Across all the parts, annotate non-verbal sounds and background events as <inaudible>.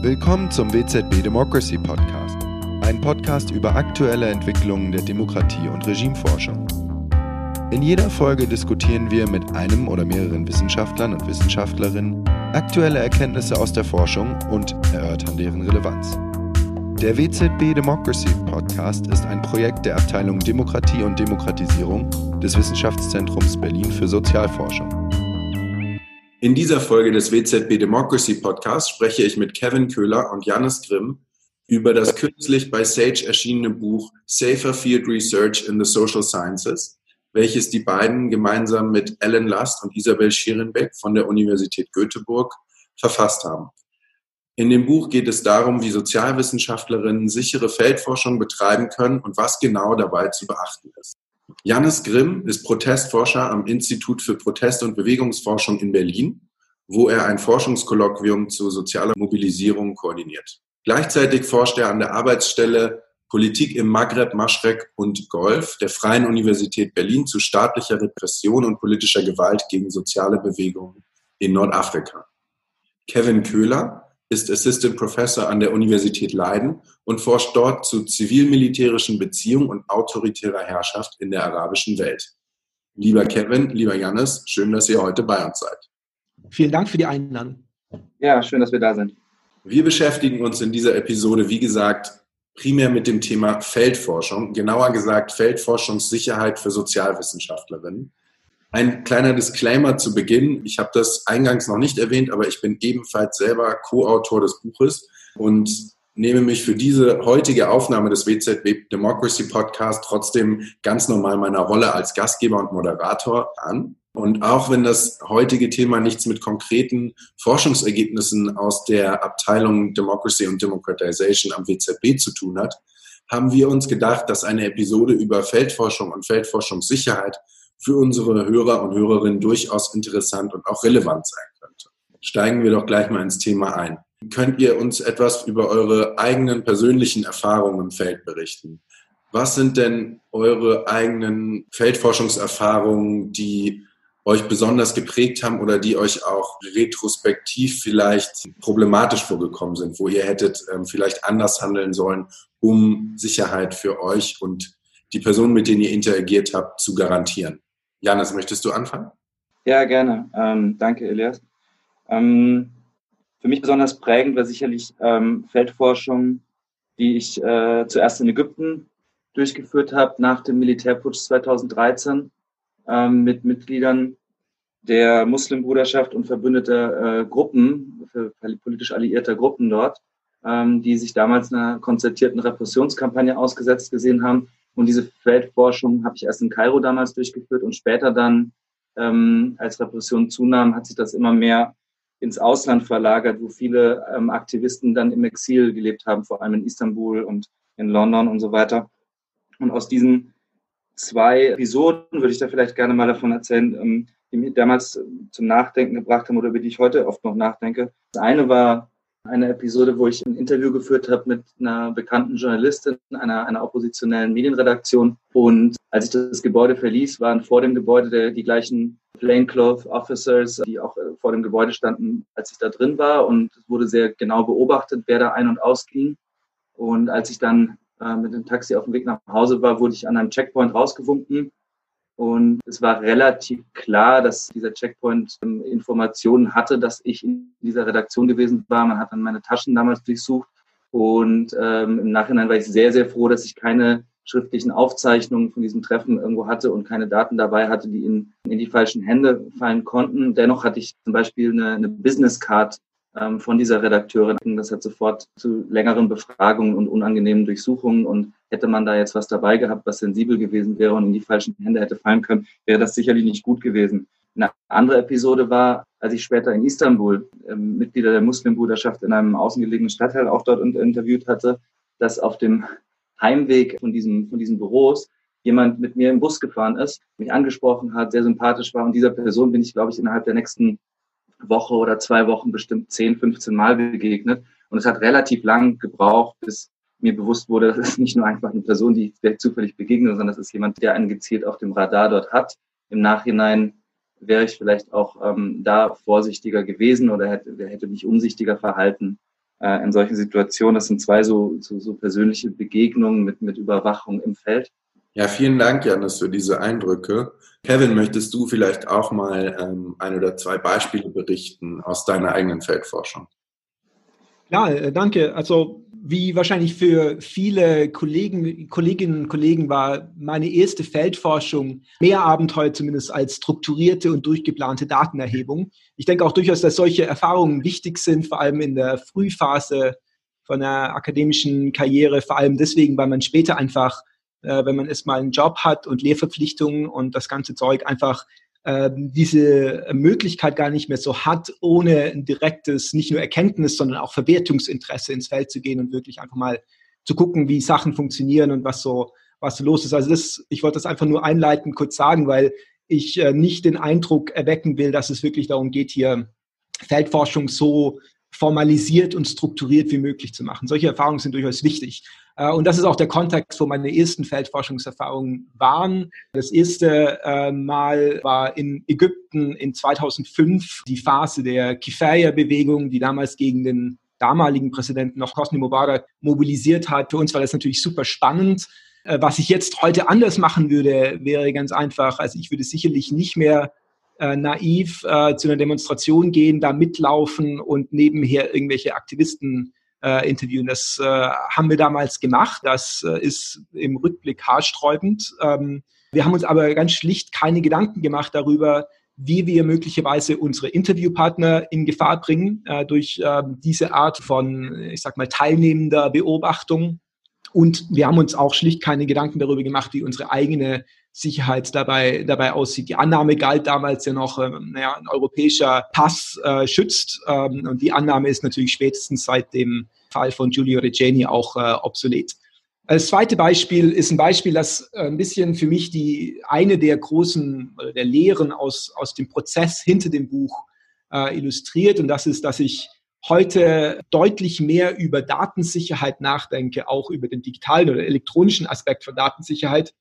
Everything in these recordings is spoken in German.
Willkommen zum WZB Democracy Podcast, ein Podcast über aktuelle Entwicklungen der Demokratie und Regimeforschung. In jeder Folge diskutieren wir mit einem oder mehreren Wissenschaftlern und Wissenschaftlerinnen aktuelle Erkenntnisse aus der Forschung und erörtern deren Relevanz. Der WZB Democracy Podcast ist ein Projekt der Abteilung Demokratie und Demokratisierung des Wissenschaftszentrums Berlin für Sozialforschung. In dieser Folge des WZB Democracy Podcasts spreche ich mit Kevin Köhler und Janis Grimm über das kürzlich bei Sage erschienene Buch Safer Field Research in the Social Sciences, welches die beiden gemeinsam mit Ellen Last und Isabel Schierenbeck von der Universität Göteborg verfasst haben. In dem Buch geht es darum, wie Sozialwissenschaftlerinnen sichere Feldforschung betreiben können und was genau dabei zu beachten ist. Jannis Grimm ist Protestforscher am Institut für Protest- und Bewegungsforschung in Berlin, wo er ein Forschungskolloquium zu sozialer Mobilisierung koordiniert. Gleichzeitig forscht er an der Arbeitsstelle Politik im Maghreb, Maschrek und Golf der Freien Universität Berlin zu staatlicher Repression und politischer Gewalt gegen soziale Bewegungen in Nordafrika. Kevin Köhler ist Assistant Professor an der Universität Leiden und forscht dort zu zivil-militärischen Beziehungen und autoritärer Herrschaft in der arabischen Welt. Lieber Kevin, lieber Jannis, schön, dass ihr heute bei uns seid. Vielen Dank für die Einladung. Ja, schön, dass wir da sind. Wir beschäftigen uns in dieser Episode, wie gesagt, primär mit dem Thema Feldforschung, genauer gesagt Feldforschungssicherheit für Sozialwissenschaftlerinnen. Ein kleiner Disclaimer zu Beginn. Ich habe das eingangs noch nicht erwähnt, aber ich bin ebenfalls selber Co-Autor des Buches und nehme mich für diese heutige Aufnahme des WZB Democracy Podcast trotzdem ganz normal meiner Rolle als Gastgeber und Moderator an. Und auch wenn das heutige Thema nichts mit konkreten Forschungsergebnissen aus der Abteilung Democracy und Democratization am WZB zu tun hat, haben wir uns gedacht, dass eine Episode über Feldforschung und Feldforschungssicherheit für unsere Hörer und Hörerinnen durchaus interessant und auch relevant sein könnte. Steigen wir doch gleich mal ins Thema ein. Könnt ihr uns etwas über eure eigenen persönlichen Erfahrungen im Feld berichten? Was sind denn eure eigenen Feldforschungserfahrungen, die euch besonders geprägt haben oder die euch auch retrospektiv vielleicht problematisch vorgekommen sind, wo ihr hättet ähm, vielleicht anders handeln sollen, um Sicherheit für euch und die Personen, mit denen ihr interagiert habt, zu garantieren? Janis, möchtest du anfangen? Ja, gerne. Ähm, danke, Elias. Ähm, für mich besonders prägend war sicherlich ähm, Feldforschung, die ich äh, zuerst in Ägypten durchgeführt habe, nach dem Militärputsch 2013 ähm, mit Mitgliedern der Muslimbruderschaft und verbündeter äh, Gruppen, politisch alliierter Gruppen dort, ähm, die sich damals einer konzertierten Repressionskampagne ausgesetzt gesehen haben und diese Feldforschung habe ich erst in Kairo damals durchgeführt und später dann, ähm, als Repression zunahm, hat sich das immer mehr ins Ausland verlagert, wo viele ähm, Aktivisten dann im Exil gelebt haben, vor allem in Istanbul und in London und so weiter. Und aus diesen zwei Episoden würde ich da vielleicht gerne mal davon erzählen, ähm, die mich damals zum Nachdenken gebracht haben oder über die ich heute oft noch nachdenke. Das eine war eine Episode, wo ich ein Interview geführt habe mit einer bekannten Journalistin einer, einer oppositionellen Medienredaktion. Und als ich das Gebäude verließ, waren vor dem Gebäude der, die gleichen Plainclothes Officers, die auch äh, vor dem Gebäude standen, als ich da drin war. Und es wurde sehr genau beobachtet, wer da ein- und ausging. Und als ich dann äh, mit dem Taxi auf dem Weg nach Hause war, wurde ich an einem Checkpoint rausgewunken und es war relativ klar, dass dieser Checkpoint ähm, Informationen hatte, dass ich in dieser Redaktion gewesen war. Man hat dann meine Taschen damals durchsucht. Und ähm, im Nachhinein war ich sehr, sehr froh, dass ich keine schriftlichen Aufzeichnungen von diesem Treffen irgendwo hatte und keine Daten dabei hatte, die in, in die falschen Hände fallen konnten. Dennoch hatte ich zum Beispiel eine, eine Business Card ähm, von dieser Redakteurin. Das hat sofort zu längeren Befragungen und unangenehmen Durchsuchungen und hätte man da jetzt was dabei gehabt, was sensibel gewesen wäre und in die falschen Hände hätte fallen können, wäre das sicherlich nicht gut gewesen. Eine andere Episode war, als ich später in Istanbul ähm, Mitglieder der Muslimbruderschaft in einem außengelegenen Stadtteil auch dort interviewt hatte, dass auf dem Heimweg von diesem, von diesen Büros jemand mit mir im Bus gefahren ist, mich angesprochen hat, sehr sympathisch war und dieser Person bin ich, glaube ich, innerhalb der nächsten Woche oder zwei Wochen bestimmt 10, 15 Mal begegnet. Und es hat relativ lang gebraucht, bis mir bewusst wurde, das ist nicht nur einfach eine Person, die ich zufällig begegne, sondern das ist jemand, der einen gezielt auf dem Radar dort hat. Im Nachhinein wäre ich vielleicht auch ähm, da vorsichtiger gewesen oder hätte, hätte mich umsichtiger verhalten. äh, in solchen Situationen. Das sind zwei so, so, so persönliche Begegnungen mit, mit Überwachung im Feld. Ja, vielen Dank, Janis, für diese Eindrücke. Kevin, möchtest du vielleicht auch mal ähm, ein oder zwei Beispiele berichten aus deiner eigenen Feldforschung? Ja, äh, danke. Also wie wahrscheinlich für viele Kollegen, Kolleginnen und Kollegen war meine erste Feldforschung mehr Abenteuer zumindest als strukturierte und durchgeplante Datenerhebung. Ich denke auch durchaus, dass solche Erfahrungen wichtig sind, vor allem in der Frühphase von einer akademischen Karriere, vor allem deswegen, weil man später einfach, äh, wenn man erstmal einen Job hat und Lehrverpflichtungen und das ganze Zeug einfach diese Möglichkeit gar nicht mehr so hat, ohne ein direktes, nicht nur Erkenntnis, sondern auch Verwertungsinteresse ins Feld zu gehen und wirklich einfach mal zu gucken, wie Sachen funktionieren und was so, was so los ist. Also das, ich wollte das einfach nur einleitend kurz sagen, weil ich äh, nicht den Eindruck erwecken will, dass es wirklich darum geht, hier Feldforschung so formalisiert und strukturiert wie möglich zu machen. Solche Erfahrungen sind durchaus wichtig. Äh, und das ist auch der Kontext, wo meine ersten Feldforschungserfahrungen waren. Das erste äh, Mal war in Ägypten in 2005 die Phase der Kifaya-Bewegung, die damals gegen den damaligen Präsidenten noch Hosni Mubarak mobilisiert hat. Für uns war das natürlich super spannend. Äh, was ich jetzt heute anders machen würde, wäre ganz einfach. Also ich würde sicherlich nicht mehr naiv zu einer Demonstration gehen, da mitlaufen und nebenher irgendwelche Aktivisten äh, interviewen. Das äh, haben wir damals gemacht. Das äh, ist im Rückblick haarsträubend. Ähm, wir haben uns aber ganz schlicht keine Gedanken gemacht darüber, wie wir möglicherweise unsere Interviewpartner in Gefahr bringen äh, durch äh, diese Art von, ich sag mal, teilnehmender Beobachtung. Und wir haben uns auch schlicht keine Gedanken darüber gemacht, wie unsere eigene Sicherheit dabei, dabei aussieht. Die Annahme galt damals ja noch, ähm, naja, ein europäischer Pass äh, schützt. Ähm, und die Annahme ist natürlich spätestens seit dem Fall von Giulio Regeni auch äh, obsolet. Das zweite Beispiel ist ein Beispiel, das äh, ein bisschen für mich die eine der großen der Lehren aus, aus dem Prozess hinter dem Buch äh, illustriert. Und das ist, dass ich heute deutlich mehr über Datensicherheit nachdenke, auch über den digitalen oder elektronischen Aspekt von Datensicherheit,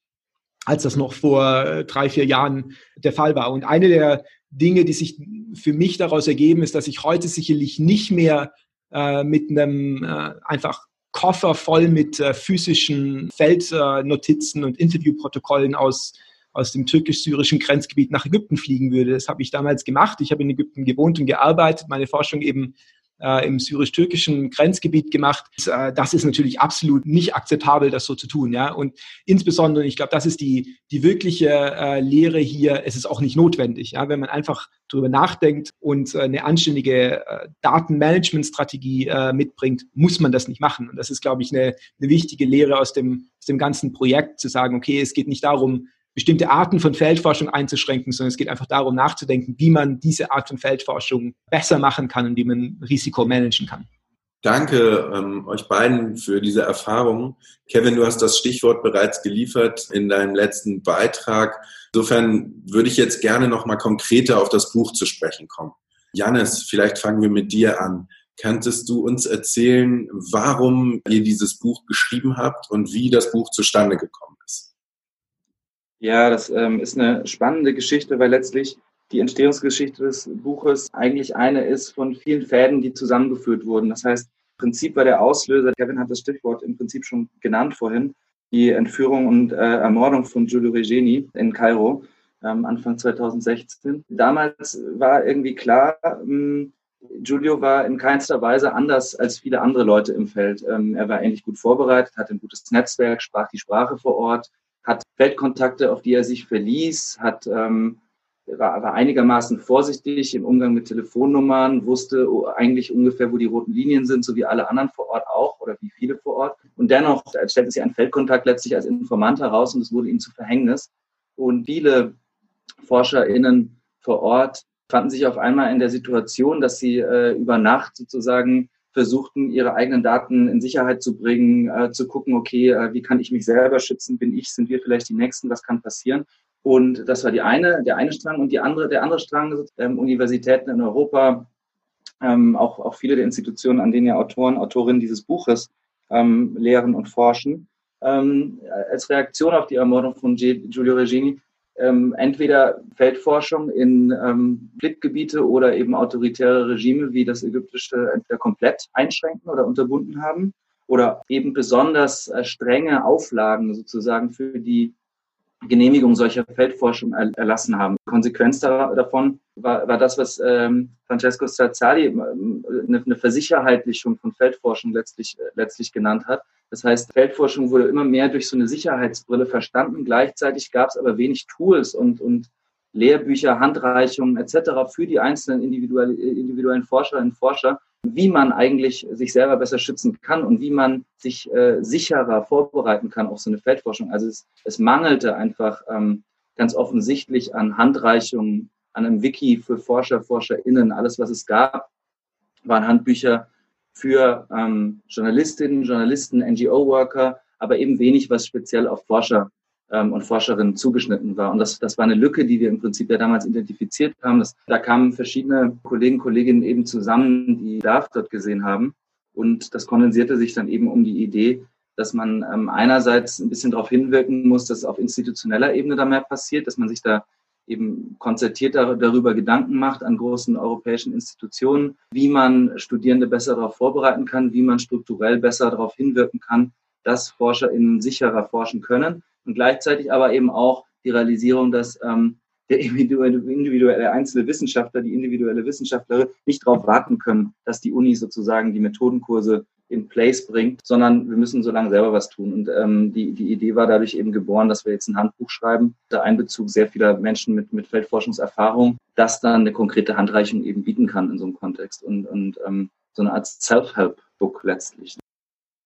als das noch vor äh, drei, vier Jahren der Fall war. Und eine der Dinge, die sich für mich daraus ergeben, ist, dass ich heute sicherlich nicht mehr äh, mit einem äh, einfach Koffer voll mit äh, physischen Feldnotizen und Interviewprotokollen aus aus dem türkisch-syrischen Grenzgebiet nach Ägypten fliegen würde. Das habe ich damals gemacht. Ich habe in Ägypten gewohnt und gearbeitet, meine Forschung eben im syrisch-türkischen Grenzgebiet gemacht. Äh, das ist natürlich absolut nicht akzeptabel, das so zu tun. Ja? Und insbesondere, ich glaube, das ist die, die wirkliche äh, Lehre hier, es ist auch nicht notwendig. Ja? Wenn man einfach darüber nachdenkt und äh, eine anständige äh, Datenmanagementstrategie äh, mitbringt, muss man das nicht machen. Und das ist, glaube ich, eine, eine wichtige Lehre aus dem, aus dem ganzen Projekt, zu sagen, okay, es geht nicht darum, bestimmte Arten von Feldforschung einzuschränken, sondern es geht einfach darum nachzudenken, wie man diese Art von Feldforschung besser machen kann und wie man Risiko managen kann. Danke ähm, euch beiden für diese Erfahrung. Kevin, du hast das Stichwort bereits geliefert in deinem letzten Beitrag. Insofern würde ich jetzt gerne noch mal konkreter auf das Buch zu sprechen kommen. Janis, vielleicht fangen wir mit dir an. Könntest du uns erzählen, warum ihr dieses Buch geschrieben habt und wie das Buch zustande gekommen ist? Ja, das ähm, ist eine spannende Geschichte, weil letztlich die Entstehungsgeschichte des Buches eigentlich eine ist von vielen Fäden, die zusammengeführt wurden. Das heißt, im Prinzip war der Auslöser, Kevin hat das Stichwort im Prinzip schon genannt vorhin, die Entführung und äh, Ermordung von Giulio Regeni in Kairo ähm, Anfang 2016. Damals war irgendwie klar, ähm, Giulio war in keinster Weise anders als viele andere Leute im Feld. Ähm, er war ähnlich gut vorbereitet, hatte ein gutes Netzwerk, sprach die Sprache vor Ort, hat Weltkontakte, auf die er sich verließ, hat, ähm, war, war einigermaßen vorsichtig im Umgang mit Telefonnummern, wusste eigentlich ungefähr, wo die roten Linien sind, so wie alle anderen vor Ort auch oder wie viele vor Ort. Und dennoch stellte sich ein Feldkontakt letztlich als Informant heraus und es wurde ihm zu Verhängnis. Und viele ForscherInnen vor Ort fanden sich auf einmal in der Situation, dass sie äh, über Nacht sozusagen versuchten, ihre eigenen Daten in Sicherheit zu bringen, äh, zu gucken, okay, äh, wie kann ich mich selber schützen? Bin ich, sind wir vielleicht die Nächsten? Was kann passieren? Und das war die eine, der eine Strang. Und die andere, der andere Strang, ähm, Universitäten in Europa, ähm, auch, auch viele der Institutionen, an denen ja Autoren, Autorinnen dieses Buches ähm, lehren und forschen. Ähm, als Reaktion auf die Ermordung von Giulio Regini ähm, entweder Feldforschung in ähm, Blickgebiete oder eben autoritäre Regime wie das ägyptische entweder komplett einschränken oder unterbunden haben oder eben besonders äh, strenge Auflagen sozusagen für die Genehmigung solcher Feldforschung erlassen haben. Konsequenz davon war, war das, was ähm, Francesco Strazzali ähm, eine, eine Versicherheitlichung von Feldforschung letztlich, äh, letztlich genannt hat. Das heißt, Feldforschung wurde immer mehr durch so eine Sicherheitsbrille verstanden. Gleichzeitig gab es aber wenig Tools und, und Lehrbücher, Handreichungen etc. für die einzelnen individuellen Forscherinnen und Forscher, wie man eigentlich sich selber besser schützen kann und wie man sich äh, sicherer vorbereiten kann auf so eine Feldforschung. Also es, es mangelte einfach ähm, ganz offensichtlich an Handreichungen, an einem Wiki für Forscher, ForscherInnen. Alles, was es gab, waren Handbücher für ähm, Journalistinnen, Journalisten, NGO-Worker, aber eben wenig, was speziell auf Forscher ähm, und Forscherinnen zugeschnitten war. Und das, das war eine Lücke, die wir im Prinzip ja damals identifiziert haben. Das, da kamen verschiedene Kollegen, Kolleginnen eben zusammen, die Bedarf dort gesehen haben. Und das kondensierte sich dann eben um die Idee, dass man ähm, einerseits ein bisschen darauf hinwirken muss, dass auf institutioneller Ebene da mehr passiert, dass man sich da eben konzertiert darüber Gedanken macht an großen europäischen Institutionen, wie man Studierende besser darauf vorbereiten kann, wie man strukturell besser darauf hinwirken kann, dass ForscherInnen sicherer forschen können und gleichzeitig aber eben auch die Realisierung, dass ähm, der individuelle, individuelle einzelne Wissenschaftler, die individuelle Wissenschaftlerin nicht darauf warten können, dass die Uni sozusagen die Methodenkurse in place bringt, sondern wir müssen so lange selber was tun. Und ähm, die, die Idee war dadurch eben geboren, dass wir jetzt ein Handbuch schreiben, der Einbezug sehr vieler Menschen mit, mit Feldforschungserfahrung, das dann eine konkrete Handreichung eben bieten kann in so einem Kontext und, und ähm, so eine Art Self-Help-Book letztlich.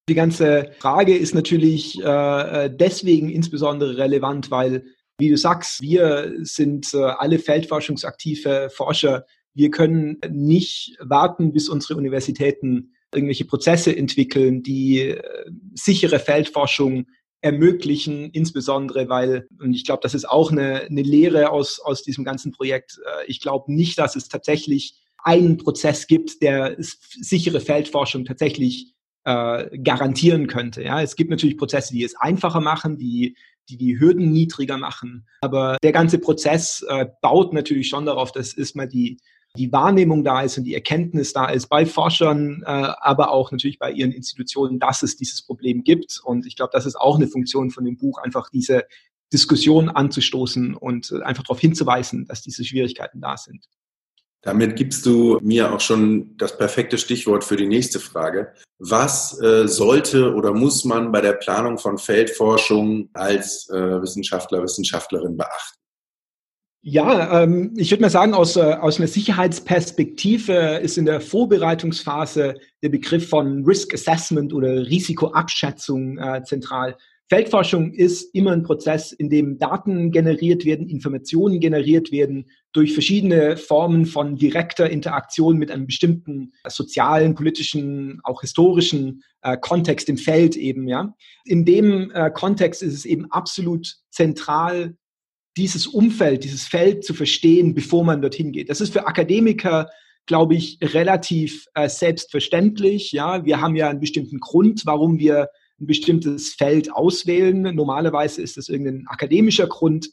Die ganze Frage ist natürlich äh, deswegen insbesondere relevant, weil, wie du sagst, wir sind äh, alle feldforschungsaktive Forscher. Wir können nicht warten, bis unsere Universitäten irgendwelche Prozesse entwickeln, die äh, sichere Feldforschung ermöglichen, insbesondere weil, und ich glaube, das ist auch eine, eine Lehre aus, aus diesem ganzen Projekt, äh, ich glaube nicht, dass es tatsächlich einen Prozess gibt, der sichere Feldforschung tatsächlich äh, garantieren könnte. Ja, es gibt natürlich Prozesse, die es einfacher machen, die die die Hürden niedriger machen. Aber der ganze Prozess äh, baut natürlich schon darauf, dass erstmal die die Wahrnehmung da ist und die Erkenntnis da ist bei Forschern, äh, aber auch natürlich bei ihren Institutionen, dass es dieses Problem gibt. Und ich glaube, das ist auch eine Funktion von dem Buch, einfach diese Diskussion anzustoßen und äh, einfach darauf hinzuweisen, dass diese Schwierigkeiten da sind. Damit gibst du mir auch schon das perfekte Stichwort für die nächste Frage. Was äh, sollte oder muss man bei der Planung von Feldforschung als äh, Wissenschaftler, Wissenschaftlerin beachten? Ja, ähm, ich würde mal sagen, aus, äh, aus einer Sicherheitsperspektive ist in der Vorbereitungsphase der Begriff von Risk Assessment oder Risikoabschätzung äh, zentral. Feldforschung ist immer ein Prozess, in dem Daten generiert werden, Informationen generiert werden durch verschiedene Formen von direkter Interaktion mit einem bestimmten sozialen, politischen, auch historischen äh, Kontext im Feld eben. Ja, in dem äh, Kontext ist es eben absolut zentral, dieses Umfeld, dieses Feld zu verstehen, bevor man dorthin geht. Das ist für Akademiker glaube ich, relativ äh, selbstverständlich. Ja, wir haben ja einen bestimmten Grund, warum wir ein bestimmtes Feld auswählen. Normalerweise ist das irgendein akademischer Grund.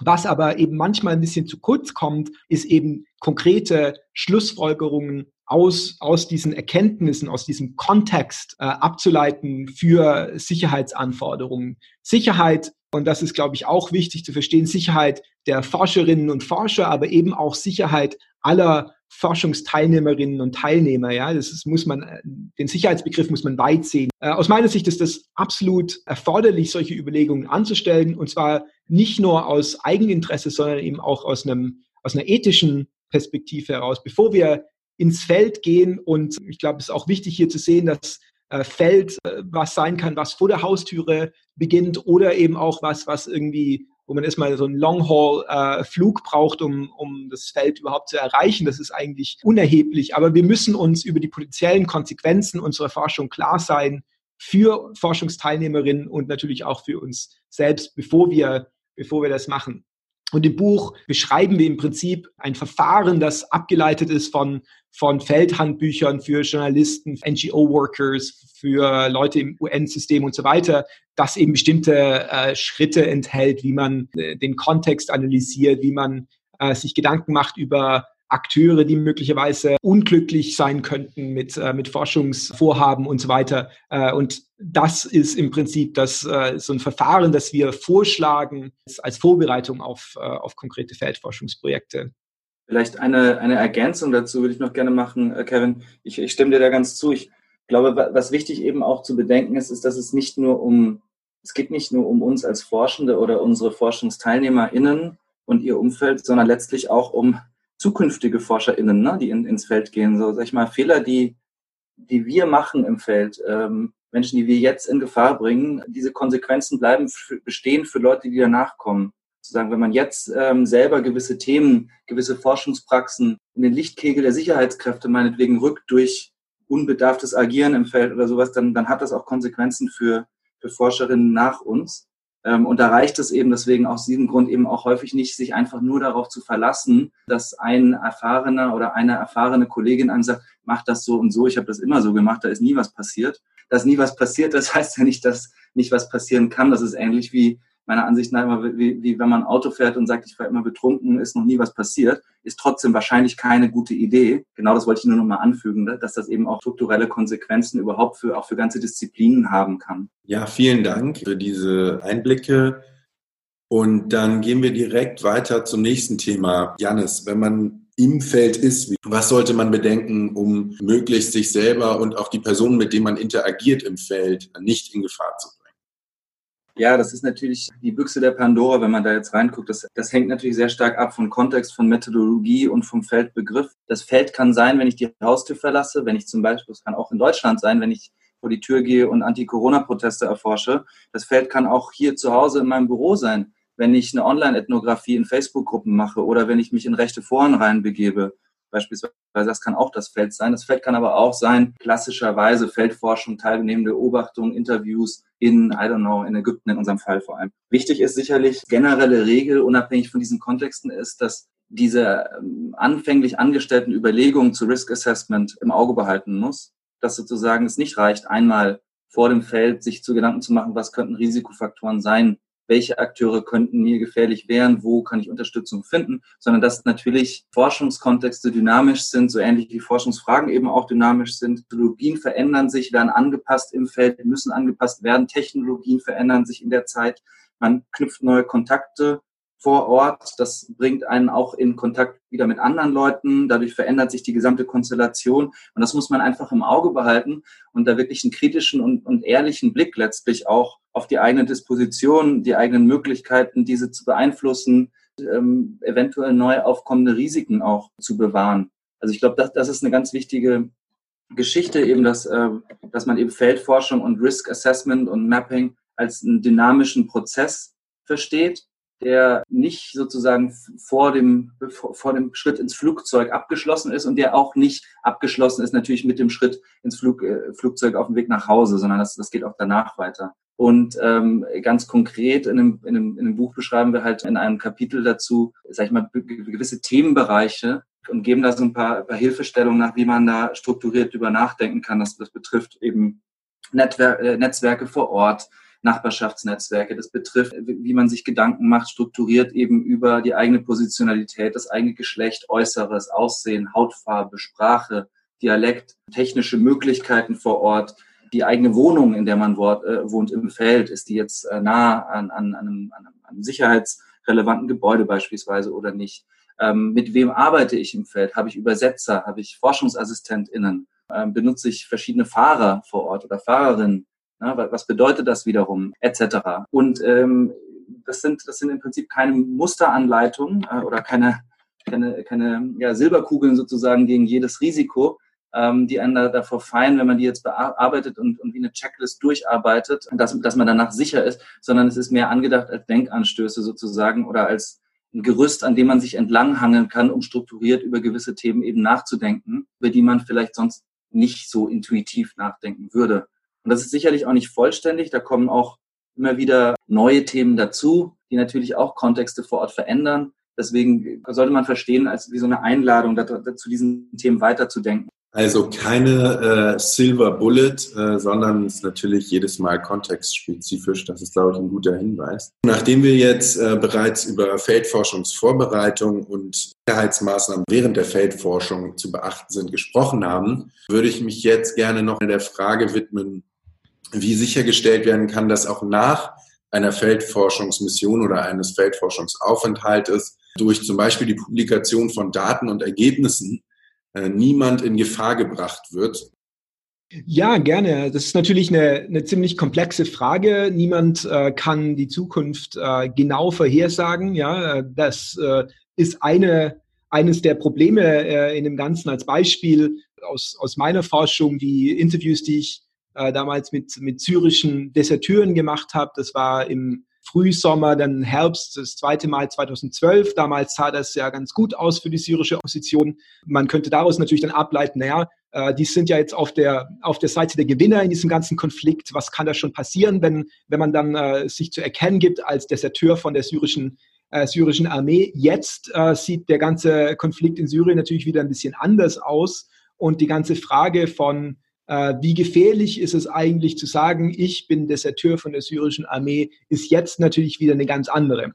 Was aber eben manchmal ein bisschen zu kurz kommt, ist eben konkrete Schlussfolgerungen aus, aus diesen Erkenntnissen, aus diesem Kontext äh, abzuleiten für Sicherheitsanforderungen. Sicherheit, und das ist, glaube ich, auch wichtig zu verstehen, Sicherheit der Forscherinnen und Forscher, aber eben auch Sicherheit aller Forschungsteilnehmerinnen und Teilnehmer. Ja, das ist, muss man, den Sicherheitsbegriff muss man weit sehen. Äh, aus meiner Sicht ist es absolut erforderlich, solche Überlegungen anzustellen und zwar nicht nur aus Eigeninteresse, sondern eben auch aus einem, aus einer ethischen Perspektive heraus. Bevor wir ins Feld gehen und ich glaube, es ist auch wichtig hier zu sehen, dass Feld was sein kann, was vor der Haustüre beginnt oder eben auch was, was irgendwie wo man erstmal so einen Long-Haul-Flug äh, braucht, um, um das Feld überhaupt zu erreichen. Das ist eigentlich unerheblich. Aber wir müssen uns über die potenziellen Konsequenzen unserer Forschung klar sein für Forschungsteilnehmerinnen und natürlich auch für uns selbst, bevor wir, bevor wir das machen. Und im Buch beschreiben wir im Prinzip ein Verfahren, das abgeleitet ist von, von Feldhandbüchern für Journalisten, NGO-Workers, für Leute im UN-System und so weiter, das eben bestimmte äh, Schritte enthält, wie man äh, den Kontext analysiert, wie man äh, sich Gedanken macht über Akteure, die möglicherweise unglücklich sein könnten mit, äh, mit Forschungsvorhaben und so weiter. Äh, und das ist im Prinzip das, äh, so ein Verfahren, das wir vorschlagen als Vorbereitung auf, auf konkrete Feldforschungsprojekte. Vielleicht eine, eine Ergänzung dazu würde ich noch gerne machen, äh, Kevin. Ich, ich stimme dir da ganz zu. Ich glaube, was wichtig eben auch zu bedenken ist, ist, dass es nicht nur um, es geht nicht nur um uns als Forschende oder unsere ForschungsteilnehmerInnen und ihr Umfeld, sondern letztlich auch um zukünftige ForscherInnen, ne, die in, ins Feld gehen. So, sag ich mal, Fehler, die, die wir machen im Feld, ähm, Menschen, die wir jetzt in Gefahr bringen, diese Konsequenzen bleiben bestehen für Leute, die danach kommen. Sozusagen, wenn man jetzt ähm, selber gewisse Themen, gewisse Forschungspraxen in den Lichtkegel der Sicherheitskräfte meinetwegen rückt durch unbedarftes Agieren im Feld oder sowas, dann, dann hat das auch Konsequenzen für, für Forscherinnen nach uns. Ähm, und da reicht es eben deswegen aus diesem Grund eben auch häufig nicht, sich einfach nur darauf zu verlassen, dass ein erfahrener oder eine erfahrene Kollegin einem sagt, mach das so und so, ich habe das immer so gemacht, da ist nie was passiert. Dass nie was passiert, das <laughs> heißt ja nicht, dass nicht was passieren kann. Das ist ähnlich wie meiner Ansicht nach immer, wie, wie wenn man Auto fährt und sagt, ich war immer betrunken, ist noch nie was passiert, ist trotzdem wahrscheinlich keine gute Idee. Genau das wollte ich nur noch mal anfügen, ne, dass das eben auch strukturelle Konsequenzen überhaupt für, auch für ganze Disziplinen haben kann. Ja, vielen Dank für diese Einblicke. Und dann gehen wir direkt weiter zum nächsten Thema. Janis, wenn man im Feld ist, was sollte man bedenken, um möglichst sich selber und auch die Personen, mit denen man interagiert im Feld, nicht in Gefahr zu bringen? Ja, das ist natürlich die Büchse der Pandora, wenn man da jetzt reinguckt. Das, das hängt natürlich sehr stark ab vom Kontext, von Methodologie und vom Feldbegriff. Das Feld kann sein, wenn ich die Haustür verlasse, wenn ich zum Beispiel, es kann auch in Deutschland sein, wenn ich vor die Tür gehe und Anti-Corona-Proteste erforsche. Das Feld kann auch hier zu Hause in meinem Büro sein, wenn ich eine Online-Ethnographie in Facebook-Gruppen mache oder wenn ich mich in rechte Foren reinbegebe beispielsweise. Das kann auch das Feld sein. Das Feld kann aber auch sein, klassischerweise Feldforschung, teilnehmende Beobachtung, Interviews in, I don't know, in Ägypten in unserem Fall vor allem. Wichtig ist sicherlich, generelle Regel, unabhängig von diesen Kontexten, ist, dass diese ähm, anfänglich angestellten Überlegungen zu Risk Assessment im Auge behalten muss, dass sozusagen es nicht reicht, einmal vor dem Feld sich zu Gedanken zu machen, was könnten Risikofaktoren sein, welche Akteure könnten mir gefährlich werden, wo kann ich Unterstützung finden, sondern dass natürlich Forschungskontexte dynamisch sind, so ähnlich wie Forschungsfragen eben auch dynamisch sind. Technologien verändern sich, werden angepasst im Feld, müssen angepasst werden. Technologien verändern sich in der Zeit. Man knüpft neue Kontakte vor Ort. Das bringt einen auch in Kontakt wieder mit anderen Leuten. Dadurch verändert sich die gesamte Konstellation. Und das muss man einfach im Auge behalten und da wirklich einen kritischen und, und ehrlichen Blick letztlich auch auf die eigene Disposition, die eigenen Möglichkeiten, diese zu beeinflussen, ähm, eventuell neu aufkommende Risiken auch zu bewahren. Also ich glaube, das, das ist eine ganz wichtige Geschichte, eben, dass, äh, dass man eben Feldforschung und Risk Assessment und Mapping als einen dynamischen Prozess versteht der nicht sozusagen vor dem, vor dem Schritt ins Flugzeug abgeschlossen ist und der auch nicht abgeschlossen ist natürlich mit dem Schritt ins Flug, äh, Flugzeug auf dem Weg nach Hause, sondern das, das geht auch danach weiter. Und ähm, ganz konkret in einem, in, einem, in einem Buch beschreiben wir halt in einem Kapitel dazu, sag ich mal, gewisse Themenbereiche und geben da so ein paar, ein paar Hilfestellungen nach, wie man da strukturiert drüber nachdenken kann. Das, das betrifft eben Netwer äh, Netzwerke vor Ort, Nachbarschaftsnetzwerke. Das betrifft, wie man sich Gedanken macht, strukturiert eben über die eigene Positionalität, das eigene Geschlecht, Äußeres, Aussehen, Hautfarbe, Sprache, Dialekt, technische Möglichkeiten vor Ort, die eigene Wohnung, in der man äh, wohnt im Feld, ist die jetzt äh, nah an, an, einem, an einem sicherheitsrelevanten Gebäude beispielsweise oder nicht? Ähm, mit wem arbeite ich im Feld? Habe ich Übersetzer? Habe ich ForschungsassistentInnen? Ähm, benutze ich verschiedene Fahrer vor Ort oder Fahrerinnen? Was bedeutet das wiederum, etc. Und ähm, das sind das sind im Prinzip keine Musteranleitungen äh, oder keine keine, keine ja, Silberkugeln sozusagen gegen jedes Risiko, ähm, die einen da, davor feien, wenn man die jetzt bearbeitet und, und wie eine Checklist durcharbeitet, dass, dass man danach sicher ist, sondern es ist mehr angedacht als Denkanstöße sozusagen oder als ein Gerüst, an dem man sich entlanghangeln kann, um strukturiert über gewisse Themen eben nachzudenken, über die man vielleicht sonst nicht so intuitiv nachdenken würde. Und das ist sicherlich auch nicht vollständig. Da kommen auch immer wieder neue Themen dazu, die natürlich auch Kontexte vor Ort verändern. Deswegen sollte man verstehen, als wie so eine Einladung, dazu diesen Themen weiterzudenken. Also keine äh, Silver Bullet, äh, sondern es ist natürlich jedes Mal kontextspezifisch. Das ist, glaube ich, ein guter Hinweis. Nachdem wir jetzt äh, bereits über Feldforschungsvorbereitung und Sicherheitsmaßnahmen während der Feldforschung zu beachten sind gesprochen haben, würde ich mich jetzt gerne noch der Frage widmen, wie sichergestellt werden kann, dass auch nach einer Feldforschungsmission oder eines Feldforschungsaufenthaltes durch zum Beispiel die Publikation von Daten und Ergebnissen äh, niemand in Gefahr gebracht wird? Ja, gerne. Das ist natürlich eine, eine ziemlich komplexe Frage. Niemand äh, kann die Zukunft äh, genau vorhersagen. Ja, das äh, ist eine, eines der Probleme äh, in dem Ganzen als Beispiel aus, aus meiner Forschung, die Interviews, die ich äh, damals mit, mit syrischen Deserteuren gemacht habe. Das war im Frühsommer, dann Herbst, das zweite Mal 2012. Damals sah das ja ganz gut aus für die syrische Opposition. Man könnte daraus natürlich dann ableiten, naja, äh, die sind ja jetzt auf der, auf der Seite der Gewinner in diesem ganzen Konflikt. Was kann da schon passieren, wenn, wenn man dann äh, sich zu erkennen gibt als Deserteur von der syrischen äh, syrischen Armee. Jetzt äh, sieht der ganze Konflikt in Syrien natürlich wieder ein bisschen anders aus. Und die ganze Frage von wie gefährlich ist es eigentlich zu sagen, ich bin Deserteur von der syrischen Armee, ist jetzt natürlich wieder eine ganz andere.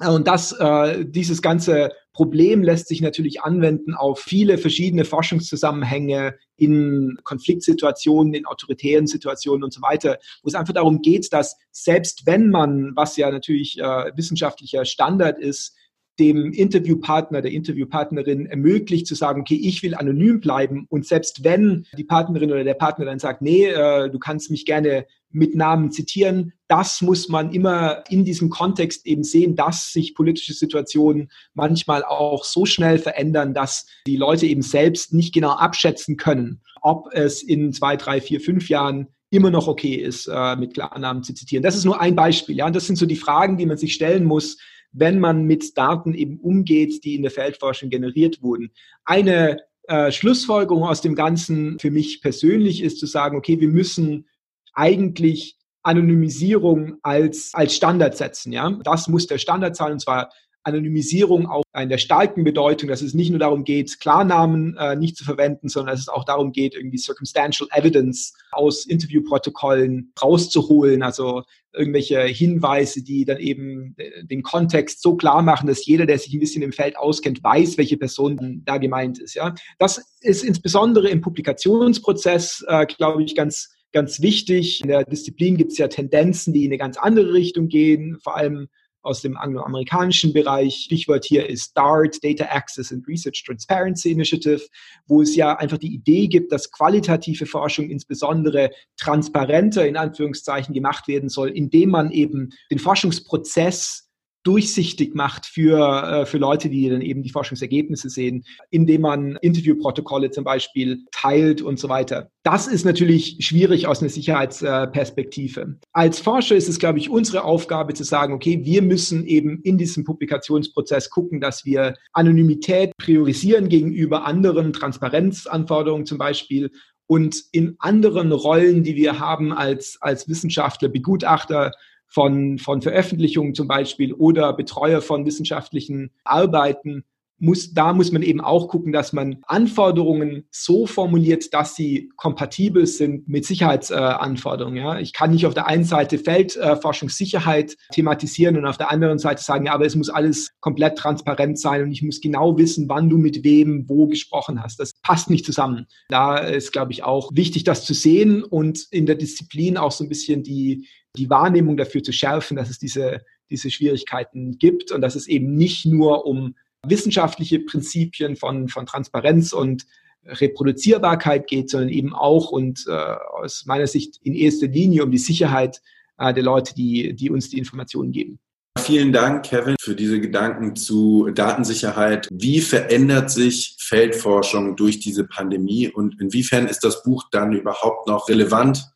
Äh, und das, äh, dieses ganze Problem lässt sich natürlich anwenden auf viele verschiedene Forschungszusammenhänge in Konfliktsituationen, in autoritären Situationen und so weiter, wo es einfach darum geht, dass selbst wenn man, was ja natürlich äh, wissenschaftlicher Standard ist, dem Interviewpartner, der Interviewpartnerin ermöglicht zu sagen, okay, ich will anonym bleiben und selbst wenn die Partnerin oder der Partner dann sagt, nee, äh, du kannst mich gerne mit Namen zitieren, das muss man immer in diesem Kontext eben sehen, dass sich politische Situationen manchmal auch so schnell verändern, dass die Leute eben selbst nicht genau abschätzen können, ob es in zwei, drei, vier, fünf Jahren immer noch okay ist, äh, mit Klarnamen zu zitieren. Das ist nur ein Beispiel. Ja, und das sind so die Fragen, die man sich stellen muss, wenn man mit Daten eben umgeht, die in der Feldforschung generiert wurden. Eine äh, Schlussfolgerung aus dem Ganzen für mich persönlich ist zu sagen, okay, wir müssen eigentlich Anonymisierung als, als Standard setzen. Ja? Das muss der Standard sein, und zwar Anonymisierung auch in der starken Bedeutung, dass es nicht nur darum geht, Klarnamen äh, nicht zu verwenden, sondern dass es auch darum geht, irgendwie Circumstantial Evidence aus Interviewprotokollen rauszuholen, also irgendwelche Hinweise, die dann eben äh, den Kontext so klar machen, dass jeder, der sich ein bisschen im Feld auskennt, weiß, welche Person da gemeint ist. Ja, das ist insbesondere im Publikationsprozess, äh, glaube ich, ganz ganz wichtig. In der Disziplin gibt es ja Tendenzen, die in eine ganz andere Richtung gehen, vor allem aus dem angloamerikanischen Bereich. Stichwort hier ist DART, Data Access and Research Transparency Initiative, wo es ja einfach die Idee gibt, dass qualitative Forschung insbesondere transparenter in Anführungszeichen gemacht werden soll, indem man eben den Forschungsprozess durchsichtig macht für, äh, für Leute, die dann eben die Forschungsergebnisse sehen, indem man Interviewprotokolle zum Beispiel teilt und so weiter. Das ist natürlich schwierig aus einer Sicherheitsperspektive. Als Forscher ist es, glaube ich, unsere Aufgabe zu sagen, okay, wir müssen eben in diesem Publikationsprozess gucken, dass wir Anonymität priorisieren gegenüber anderen Transparenzanforderungen zum Beispiel und in anderen Rollen, die wir haben als, als Wissenschaftler, Begutachter, von, von Veröffentlichungen zum Beispiel oder Betreuer von wissenschaftlichen Arbeiten, muss, da muss man eben auch gucken, dass man Anforderungen so formuliert, dass sie kompatibel sind mit Sicherheitsanforderungen. Äh, ja. Ich kann nicht auf der einen Seite Feldforschungssicherheit äh, thematisieren und auf der anderen Seite sagen, ja, aber es muss alles komplett transparent sein und ich muss genau wissen, wann du mit wem wo gesprochen hast. Das passt nicht zusammen. Da ist, glaube ich, auch wichtig, das zu sehen und in der Disziplin auch so ein bisschen die, die Wahrnehmung dafür zu schärfen, dass es diese, diese Schwierigkeiten gibt und dass es eben nicht nur um wissenschaftliche Prinzipien von, von Transparenz und Reproduzierbarkeit geht, sondern eben auch und äh, aus meiner Sicht in erster Linie um die Sicherheit äh, der Leute, die, die uns die Informationen geben. Vielen Dank, Kevin, für diese Gedanken zu Datensicherheit. Wie verändert sich Feldforschung durch diese Pandemie und inwiefern ist das Buch dann überhaupt noch relevant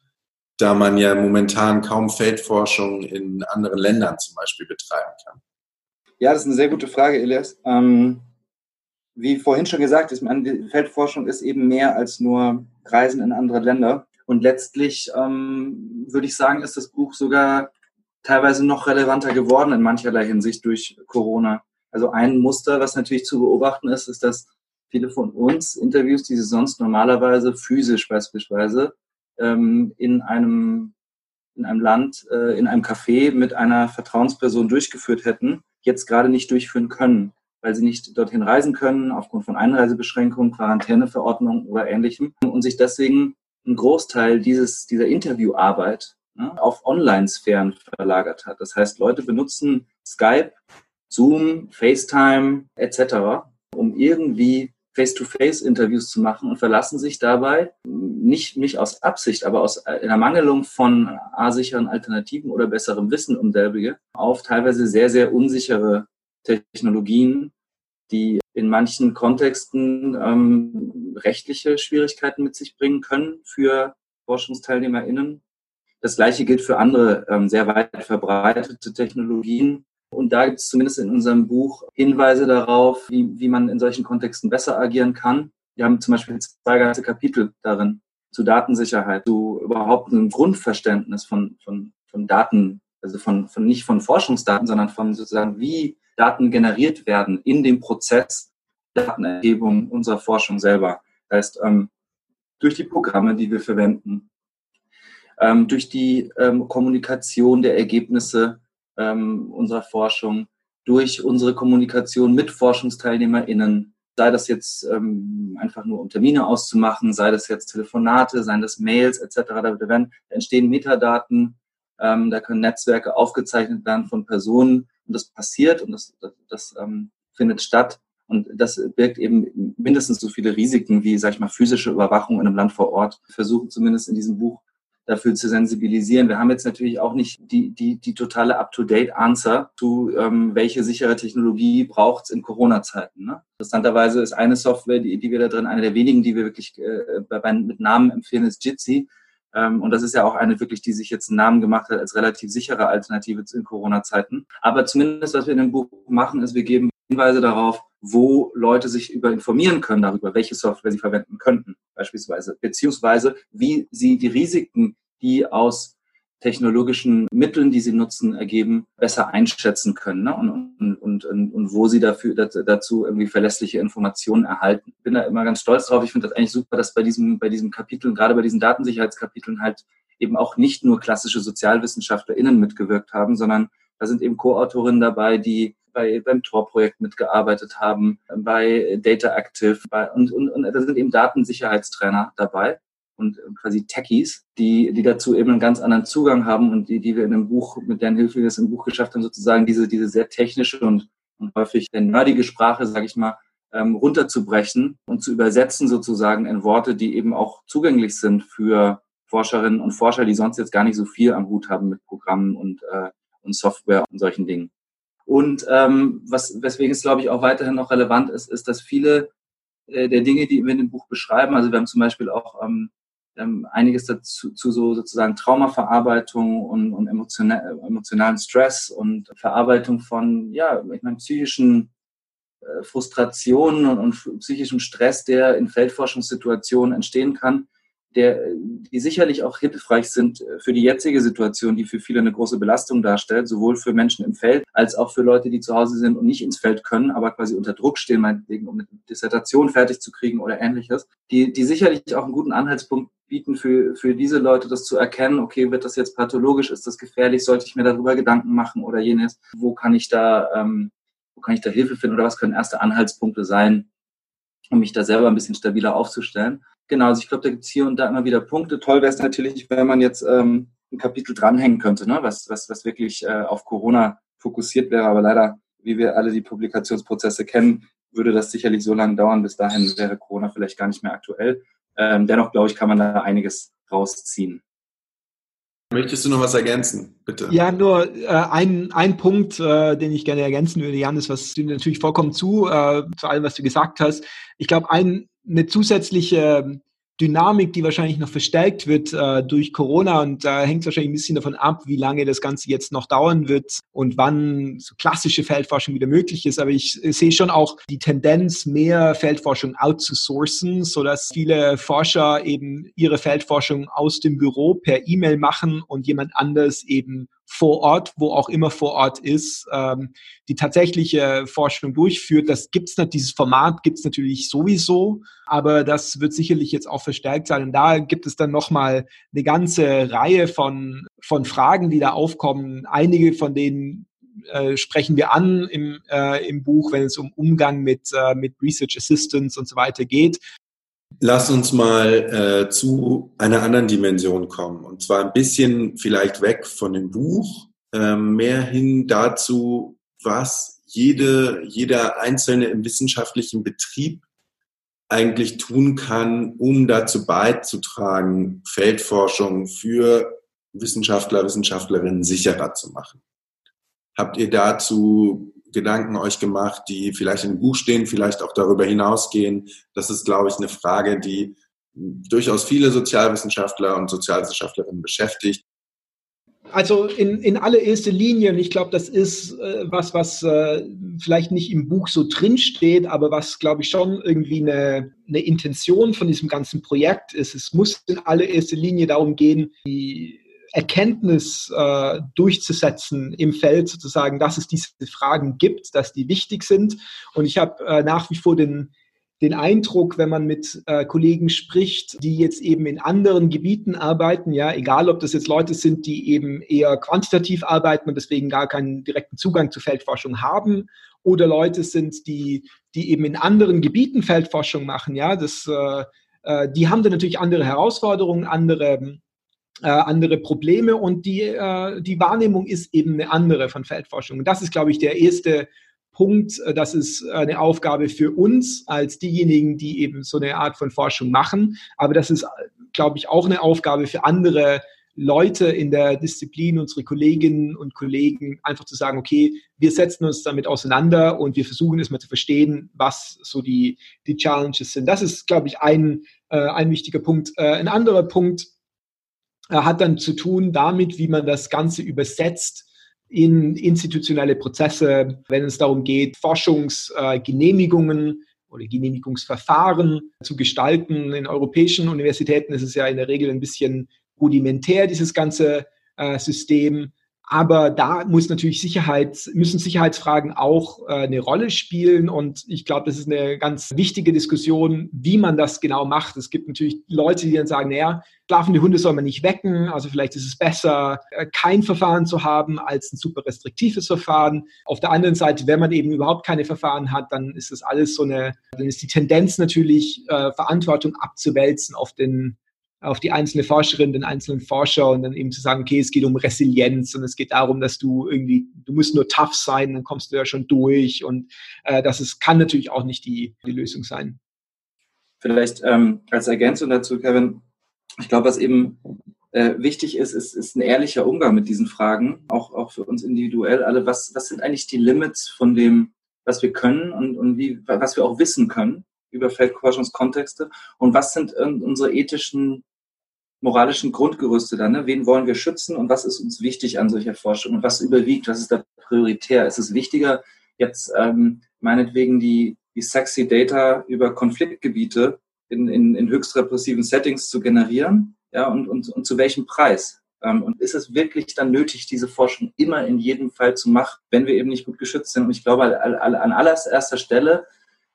da man ja momentan kaum Feldforschung in anderen Ländern zum Beispiel betreiben kann? Ja, das ist eine sehr gute Frage, Elias. Ähm, wie vorhin schon gesagt ist, Feldforschung ist eben mehr als nur Reisen in andere Länder. Und letztlich ähm, würde ich sagen, ist das Buch sogar teilweise noch relevanter geworden in mancherlei Hinsicht durch Corona. Also ein Muster, was natürlich zu beobachten ist, ist, dass viele von uns Interviews, die sie sonst normalerweise physisch beispielsweise ähm, in einem in einem Land, äh, in einem Café mit einer Vertrauensperson durchgeführt hätten, jetzt gerade nicht durchführen können, weil sie nicht dorthin reisen können aufgrund von Einreisebeschränkungen, Quarantäneverordnungen oder ähnlichem und sich deswegen ein Großteil dieses, dieser Interviewarbeit ne, auf Online-Sphären verlagert hat. Das heißt, Leute benutzen Skype, Zoom, FaceTime etc., um irgendwie Face-to-Face-Interviews zu machen und verlassen sich dabei nicht, nicht aus Absicht, aber aus einer Mangelung von A-sicheren Alternativen oder besserem Wissen um selbige auf teilweise sehr, sehr unsichere Technologien, die in manchen Kontexten ähm, rechtliche Schwierigkeiten mit sich bringen können für ForschungsteilnehmerInnen. Das gleiche gilt für andere ähm, sehr weit verbreitete Technologien, und da gibt es zumindest in unserem Buch Hinweise darauf, wie, wie man in solchen Kontexten besser agieren kann. Wir haben zum Beispiel zwei ganze Kapitel darin zu Datensicherheit, zu überhaupt einem Grundverständnis von, von, von Daten, also von, von nicht von Forschungsdaten, sondern von sozusagen, wie Daten generiert werden in dem Prozess Datenerhebung unserer Forschung selber. Das heißt, ähm, durch die Programme, die wir verwenden, ähm, durch die ähm, Kommunikation der Ergebnisse ähm, unserer Forschung, durch unsere Kommunikation mit ForschungsteilnehmerInnen, sei das jetzt ähm, einfach nur um Termine auszumachen, sei das jetzt Telefonate, seien das Mails etc. Da, werden, da entstehen Metadaten, ähm, da können Netzwerke aufgezeichnet werden von Personen und das passiert und das, das, das ähm, findet statt. Und das birgt eben mindestens so viele Risiken wie, sag ich mal, physische Überwachung in einem Land vor Ort. Versuchen zumindest in diesem Buch dafür zu sensibilisieren. Wir haben jetzt natürlich auch nicht die, die, die totale Up-to-Date-Answer zu, ähm, welche sichere Technologie braucht es in Corona-Zeiten. Ne? Interessanterweise ist eine Software, die, die wir da drin, eine der wenigen, die wir wirklich äh, bei, mit Namen empfehlen, ist Jitsi. Ähm, und das ist ja auch eine wirklich, die sich jetzt einen Namen gemacht hat als relativ sichere Alternative in Corona-Zeiten. Aber zumindest, was wir in dem Buch machen, ist, wir geben Hinweise darauf, wo Leute sich über informieren können darüber, welche Software sie verwenden könnten, beispielsweise, beziehungsweise wie sie die Risiken, die aus technologischen Mitteln, die sie nutzen, ergeben, besser einschätzen können ne? und, und, und, und, wo sie dafür dazu irgendwie verlässliche Informationen erhalten. Ich bin da immer ganz stolz drauf. Ich finde das eigentlich super, dass bei diesem, bei diesem Kapitel, gerade bei diesen Datensicherheitskapiteln halt eben auch nicht nur klassische SozialwissenschaftlerInnen mitgewirkt haben, sondern da sind eben Co-Autorinnen dabei, die bei, beim Tor-Projekt mitgearbeitet haben, bei Data Active bei, und, und, und da sind eben Datensicherheitstrainer dabei und quasi Techies, die, die dazu eben einen ganz anderen Zugang haben und die, die wir in dem Buch, mit deren Hilfe wir es im Buch geschafft haben, sozusagen diese, diese sehr technische und, und häufig nerdige Sprache, sage ich mal, ähm, runterzubrechen und zu übersetzen sozusagen in Worte, die eben auch zugänglich sind für Forscherinnen und Forscher, die sonst jetzt gar nicht so viel am Hut haben mit Programmen und, äh, und Software und solchen Dingen. Und ähm, was, weswegen es, glaube ich, auch weiterhin noch relevant ist, ist, dass viele äh, der Dinge, die wir in dem Buch beschreiben, also wir haben zum Beispiel auch ähm, ähm, einiges dazu zu so sozusagen Traumaverarbeitung und, und emotional, emotionalen Stress und Verarbeitung von, ja, ich meine, psychischen äh, Frustrationen und, und psychischem Stress, der in Feldforschungssituationen entstehen kann der, die sicherlich auch hilfreich sind äh, für die jetzige Situation, die für viele eine große Belastung darstellt, sowohl für Menschen im Feld als auch für Leute, die zu Hause sind und nicht ins Feld können, aber quasi unter Druck stehen, meinetwegen, um eine Dissertation fertig zu kriegen oder ähnliches, die, die sicherlich auch einen guten Anhaltspunkt bieten für, für diese Leute, das zu erkennen, okay, wird das jetzt pathologisch, ist das gefährlich, sollte ich mir darüber Gedanken machen oder jenes, wo kann ich da, ähm, wo kann ich da Hilfe finden oder was können erste Anhaltspunkte sein, um mich da selber ein bisschen stabiler aufzustellen. Genau, also ich glaube, da gibt es hier und da immer wieder Punkte. Toll wäre es natürlich, wenn man jetzt ähm, ein Kapitel dranhängen könnte, ne? was, was, was wirklich äh, auf Corona fokussiert wäre. Aber leider, wie wir alle die Publikationsprozesse kennen, würde das sicherlich so lange dauern. Bis dahin wäre Corona vielleicht gar nicht mehr aktuell. Ähm, dennoch, glaube ich, kann man da einiges rausziehen. Möchtest du noch was ergänzen, bitte? Ja, nur äh, ein, ein Punkt, äh, den ich gerne ergänzen würde, Jan, ist, was du natürlich vollkommen zu, äh, zu allem, was du gesagt hast. Ich glaube, ein, eine zusätzliche Dynamik, die wahrscheinlich noch verstärkt wird äh, durch Corona und da äh, hängt wahrscheinlich ein bisschen davon ab, wie lange das Ganze jetzt noch dauern wird und wann so klassische Feldforschung wieder möglich ist. Aber ich äh, sehe schon auch die Tendenz, mehr Feldforschung outzusourcen, sodass viele Forscher eben ihre Feldforschung aus dem Büro per E-Mail machen und jemand anders eben vor Ort, wo auch immer vor Ort ist, ähm, die tatsächliche Forschung durchführt. Das gibt's nicht, dieses Format gibt's natürlich sowieso, aber das wird sicherlich jetzt auch verstärkt sein. Und da gibt es dann nochmal eine ganze Reihe von, von Fragen, die da aufkommen. Einige von denen äh, sprechen wir an im, äh, im Buch, wenn es um Umgang mit, äh, mit Research Assistants und so weiter geht. Lass uns mal äh, zu einer anderen Dimension kommen. Und zwar ein bisschen vielleicht weg von dem Buch, äh, mehr hin dazu, was jede, jeder Einzelne im wissenschaftlichen Betrieb eigentlich tun kann, um dazu beizutragen, Feldforschung für Wissenschaftler, Wissenschaftlerinnen sicherer zu machen. Habt ihr dazu Gedanken euch gemacht, die vielleicht im Buch stehen, vielleicht auch darüber hinausgehen? Das ist, glaube ich, eine Frage, die durchaus viele Sozialwissenschaftler und Sozialwissenschaftlerinnen beschäftigt. Also in, in allererster Linie, und ich glaube, das ist äh, was, was äh, vielleicht nicht im Buch so drinsteht, aber was, glaube ich, schon irgendwie eine, eine Intention von diesem ganzen Projekt ist. Es muss in allererster Linie darum gehen, die Erkenntnis äh, durchzusetzen im Feld, sozusagen, dass es diese Fragen gibt, dass die wichtig sind. Und ich habe äh, nach wie vor den, den Eindruck, wenn man mit äh, Kollegen spricht, die jetzt eben in anderen Gebieten arbeiten, ja, egal ob das jetzt Leute sind, die eben eher quantitativ arbeiten und deswegen gar keinen direkten Zugang zur Feldforschung haben, oder Leute sind, die, die eben in anderen Gebieten Feldforschung machen, ja, das, äh, äh die haben dann natürlich andere Herausforderungen, andere äh, andere Probleme und die, äh, die Wahrnehmung ist eben eine andere von Feldforschung. Und das ist, glaube ich, der erste Punkt. Äh, das ist eine Aufgabe für uns als diejenigen, die eben so eine Art von Forschung machen. Aber das ist, glaube ich, auch eine Aufgabe für andere Leute in der Disziplin, unsere Kolleginnen und Kollegen, einfach zu sagen, okay, wir setzen uns damit auseinander und wir versuchen es mal zu verstehen, was so die, die Challenges sind. Das ist, glaube ich, ein, äh, ein wichtiger Punkt. Äh, ein anderer Punkt, hat dann zu tun damit, wie man das Ganze übersetzt in institutionelle Prozesse, wenn es darum geht, Forschungsgenehmigungen oder Genehmigungsverfahren zu gestalten. In europäischen Universitäten ist es ja in der Regel ein bisschen rudimentär, dieses ganze äh, System. Aber da muss natürlich Sicherheit, müssen Sicherheitsfragen auch äh, eine Rolle spielen. Und ich glaube, das ist eine ganz wichtige Diskussion, wie man das genau macht. Es gibt natürlich Leute, die dann sagen, naja, schlafende Hunde soll man nicht wecken. Also vielleicht ist es besser, äh, kein Verfahren zu haben als ein super restriktives Verfahren. Auf der anderen Seite, wenn man eben überhaupt keine Verfahren hat, dann ist das alles so eine, dann ist die Tendenz natürlich, äh, Verantwortung abzuwälzen auf den auf die einzelne Forscherin, den einzelnen Forscher und dann eben zu sagen, okay, es geht um Resilienz und es geht darum, dass du irgendwie, du musst nur tough sein, dann kommst du ja schon durch und äh, das ist, kann natürlich auch nicht die, die Lösung sein. Vielleicht ähm, als Ergänzung dazu, Kevin, ich glaube, was eben äh, wichtig ist, ist, ist ein ehrlicher Umgang mit diesen Fragen, auch, auch für uns individuell alle. Was, was sind eigentlich die Limits von dem, was wir können und, und wie, was wir auch wissen können über Feldforschungskontexte und was sind äh, unsere ethischen moralischen Grundgerüste dann. Ne? Wen wollen wir schützen und was ist uns wichtig an solcher Forschung und was überwiegt, was ist da prioritär? Ist es wichtiger, jetzt ähm, meinetwegen die, die sexy Data über Konfliktgebiete in, in, in höchst repressiven Settings zu generieren? Ja, und, und, und zu welchem Preis? Ähm, und ist es wirklich dann nötig, diese Forschung immer in jedem Fall zu machen, wenn wir eben nicht gut geschützt sind? Und ich glaube, an, allererster Stelle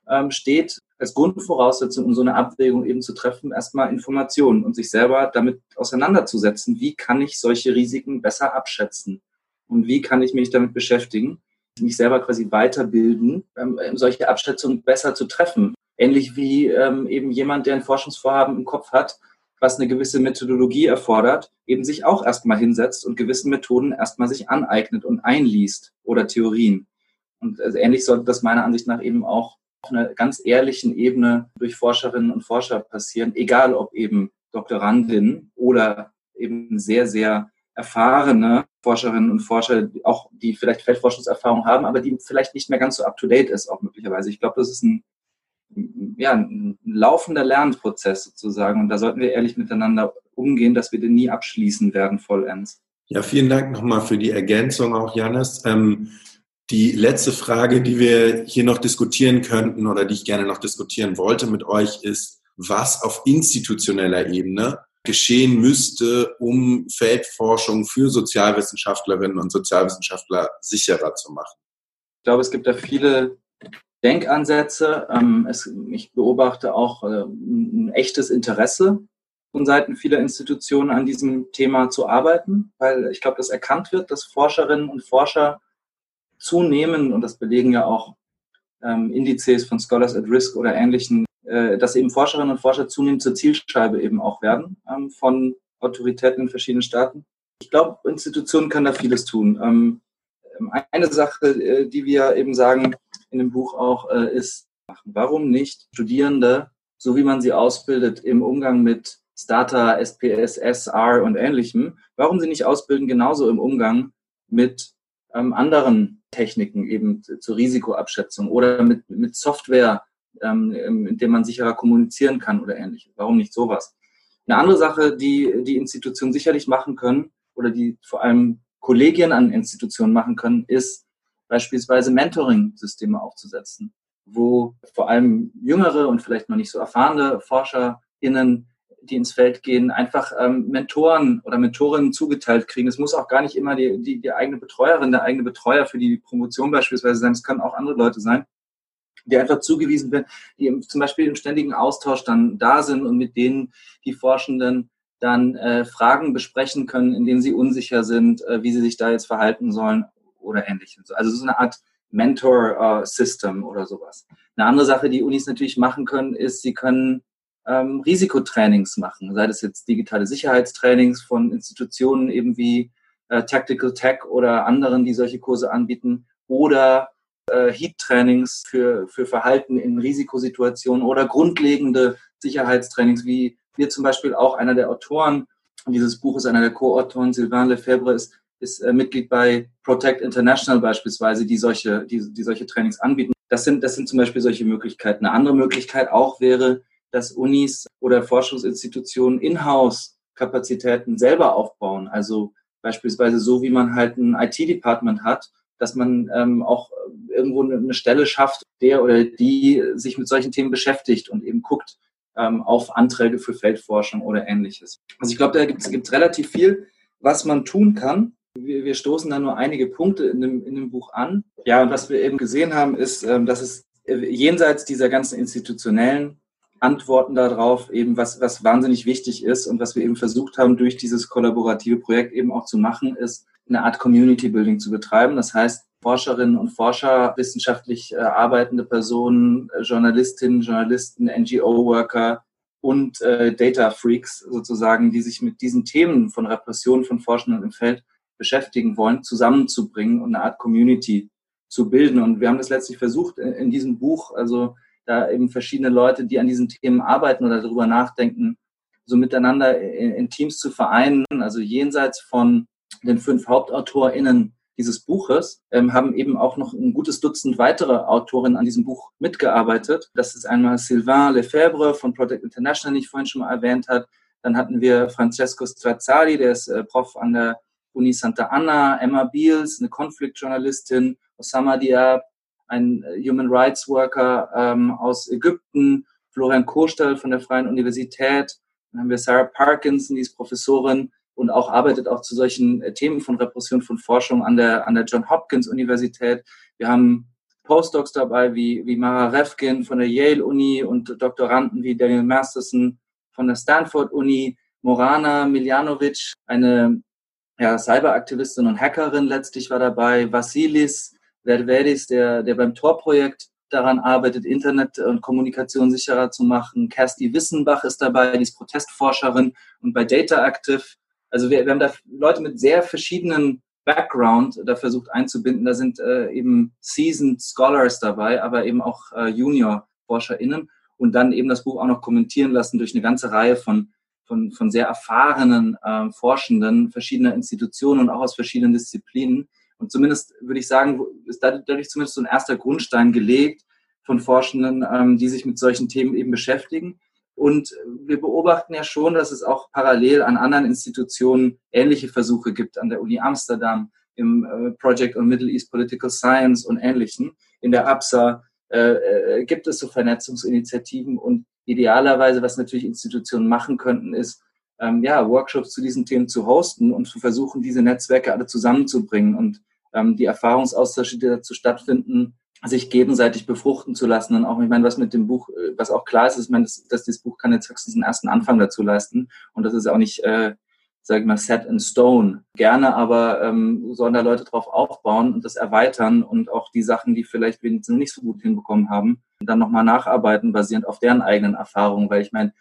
ähm, steht als Grundvoraussetzung, um so eine Abwägung eben zu treffen, erstmal Informationen und sich selber damit auseinanderzusetzen. Wie kann ich solche Risiken besser abschätzen? Und wie kann ich mich damit beschäftigen, mich selber quasi weiterbilden, ähm, solche Abschätzungen besser zu treffen? Ähnlich wie ähm, eben jemand, der ein Forschungsvorhaben im Kopf hat, was eine gewisse Methodologie erfordert, eben sich auch erstmal hinsetzt und gewisse Methoden erstmal sich aneignet und einliest oder Theorien. Und also ähnlich sollte das meiner Ansicht nach eben auch auf einer ganz ehrlichen Ebene durch Forscherinnen und Forscher passieren, egal ob eben Doktorandinnen oder eben sehr, sehr erfahrene Forscherinnen und Forscher, auch die vielleicht Feldforschungserfahrung haben, aber die vielleicht nicht mehr ganz so up-to-date ist, auch möglicherweise. Ich glaube, das ist ein, ja, ein laufender Lernprozess sozusagen. Und da sollten wir ehrlich miteinander umgehen, dass wir den nie abschließen werden vollends. Ja, vielen Dank nochmal für die Ergänzung auch, Janis. Ähm, die letzte Frage, die wir hier noch diskutieren könnten oder die ich gerne noch diskutieren wollte mit euch, ist, was auf institutioneller Ebene geschehen müsste, um Feldforschung für Sozialwissenschaftlerinnen und Sozialwissenschaftler sicherer zu machen? Ich glaube, es gibt da viele Denkansätze. Ähm, ich beobachte auch äh, ein echtes Interesse von Seiten vieler Institutionen an diesem Thema zu arbeiten, weil ich glaube, dass erkannt wird, dass Forscherinnen und Forscher zunehmend, und das belegen ja auch ähm, Indizes von Scholars at Risk oder ähnlichen, äh, dass eben Forscherinnen und Forscher zunehmend zur Zielscheibe eben auch werden ähm, von Autoritäten in verschiedenen Staaten. Ich glaube, Institutionen können da vieles tun. Ähm, eine Sache, äh, die wir eben sagen in dem Buch auch, äh, ist, warum nicht Studierende, so wie man sie ausbildet im Umgang mit Stata, SPS, SR und ähnlichem, warum sie nicht ausbilden genauso im Umgang mit ähm, anderen Techniken, eben zur Risikoabschätzung oder mit, mit Software, ähm, mit der man sicherer kommunizieren kann oder ähnliches. Warum nicht sowas? Eine andere Sache, die die Institutionen sicherlich machen können oder die vor allem Kollegien an Institutionen machen können, ist beispielsweise Mentoring-Systeme aufzusetzen, wo vor allem jüngere und vielleicht noch nicht so erfahrene ForscherInnen die ins Feld gehen, einfach ähm, Mentoren oder Mentorinnen zugeteilt kriegen. Es muss auch gar nicht immer die, die, die eigene Betreuerin, der eigene Betreuer für die Promotion beispielsweise sein. Es können auch andere Leute sein, die einfach zugewiesen werden, die im, zum Beispiel im ständigen Austausch dann da sind und mit denen die Forschenden dann äh, Fragen besprechen können, in denen sie unsicher sind, äh, wie sie sich da jetzt verhalten sollen oder ähnliches. Also so eine Art Mentor-System äh, oder sowas. Eine andere Sache, die Unis natürlich machen können, ist, sie können ähm, Risikotrainings machen, sei das jetzt digitale Sicherheitstrainings von Institutionen eben wie äh, Tactical Tech oder anderen, die solche Kurse anbieten, oder äh, Heat-Trainings für, für Verhalten in Risikosituationen oder grundlegende Sicherheitstrainings, wie wir zum Beispiel auch einer der Autoren dieses Buches, einer der Co-Autoren, Sylvain Lefebvre, ist, ist äh, Mitglied bei Protect International beispielsweise, die solche, die, die solche Trainings anbieten. Das sind, das sind zum Beispiel solche Möglichkeiten. Eine andere Möglichkeit auch wäre, dass Unis oder Forschungsinstitutionen In-house-Kapazitäten selber aufbauen. Also beispielsweise so, wie man halt ein IT-Department hat, dass man ähm, auch irgendwo eine Stelle schafft, der oder die sich mit solchen Themen beschäftigt und eben guckt ähm, auf Anträge für Feldforschung oder ähnliches. Also ich glaube, da gibt es relativ viel, was man tun kann. Wir, wir stoßen da nur einige Punkte in dem, in dem Buch an. Ja, und was wir eben gesehen haben, ist, ähm, dass es jenseits dieser ganzen institutionellen Antworten darauf, eben was, was wahnsinnig wichtig ist und was wir eben versucht haben, durch dieses kollaborative Projekt eben auch zu machen, ist eine Art Community Building zu betreiben. Das heißt, Forscherinnen und Forscher, wissenschaftlich äh, arbeitende Personen, äh, Journalistinnen, Journalisten, NGO-Worker und äh, Data Freaks sozusagen, die sich mit diesen Themen von Repression von Forschenden im Feld beschäftigen wollen, zusammenzubringen und eine Art Community zu bilden. Und wir haben das letztlich versucht in, in diesem Buch, also da eben verschiedene Leute, die an diesen Themen arbeiten oder darüber nachdenken, so miteinander in, in Teams zu vereinen. Also jenseits von den fünf HauptautorInnen dieses Buches ähm, haben eben auch noch ein gutes Dutzend weitere Autorinnen an diesem Buch mitgearbeitet. Das ist einmal Sylvain Lefebvre von Project International, den ich vorhin schon mal erwähnt habe. Dann hatten wir Francesco Strazzari, der ist äh, Prof an der Uni Santa Anna, Emma Beals, eine Konfliktjournalistin, Osama Diab, ein äh, Human Rights Worker ähm, aus Ägypten, Florian Kostal von der Freien Universität. Dann haben wir Sarah Parkinson, die ist Professorin und auch arbeitet auch zu solchen äh, Themen von Repression von Forschung an der, an der John Hopkins Universität. Wir haben Postdocs dabei wie, wie Mara Refkin von der Yale Uni und Doktoranden wie Daniel Masterson von der Stanford Uni, Morana Miljanovic, eine ja, Cyberaktivistin und Hackerin letztlich war dabei, Vasilis Vervedis, der, der beim Tor-Projekt daran arbeitet, Internet und Kommunikation sicherer zu machen. Kersti Wissenbach ist dabei, die ist Protestforscherin und bei Data Active. Also wir, wir haben da Leute mit sehr verschiedenen Background da versucht einzubinden. Da sind äh, eben Seasoned Scholars dabei, aber eben auch äh, Junior-ForscherInnen und dann eben das Buch auch noch kommentieren lassen durch eine ganze Reihe von, von, von sehr erfahrenen äh, Forschenden verschiedener Institutionen und auch aus verschiedenen Disziplinen. Und zumindest würde ich sagen, ist dadurch zumindest so ein erster Grundstein gelegt von Forschenden, ähm, die sich mit solchen Themen eben beschäftigen. Und wir beobachten ja schon, dass es auch parallel an anderen Institutionen ähnliche Versuche gibt, an der Uni Amsterdam, im äh, Project on Middle East Political Science und ähnlichen. In der APSA äh, äh, gibt es so Vernetzungsinitiativen und idealerweise, was natürlich Institutionen machen könnten, ist, ähm, ja, Workshops zu diesen Themen zu hosten und zu versuchen, diese Netzwerke alle zusammenzubringen und ähm, die Erfahrungsaustausche, die dazu stattfinden, sich gegenseitig befruchten zu lassen. Und auch, ich meine, was mit dem Buch, äh, was auch klar ist, ist, ich meine, dass, dass dieses Buch kann jetzt höchstens einen ersten Anfang dazu leisten. Und das ist auch nicht, äh, sage ich mal, set in stone. Gerne, aber ähm, sollen da Leute drauf aufbauen und das erweitern und auch die Sachen, die vielleicht wenigstens nicht so gut hinbekommen haben, dann nochmal nacharbeiten, basierend auf deren eigenen Erfahrungen. Weil ich meine,